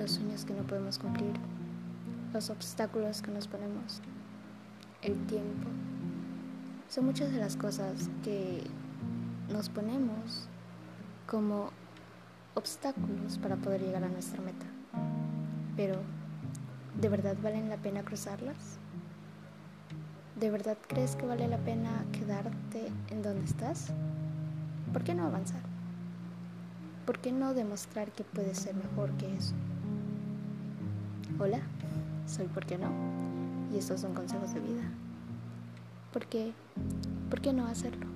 los sueños que no podemos cumplir, los obstáculos que nos ponemos, el tiempo. Son muchas de las cosas que nos ponemos como obstáculos para poder llegar a nuestra meta. Pero, ¿de verdad valen la pena cruzarlas? ¿De verdad crees que vale la pena quedarte en donde estás? ¿Por qué no avanzar? ¿Por qué no demostrar que puedes ser mejor que eso? Hola, soy ¿Por qué no? Y estos son consejos de vida. ¿Por qué? ¿Por qué no hacerlo?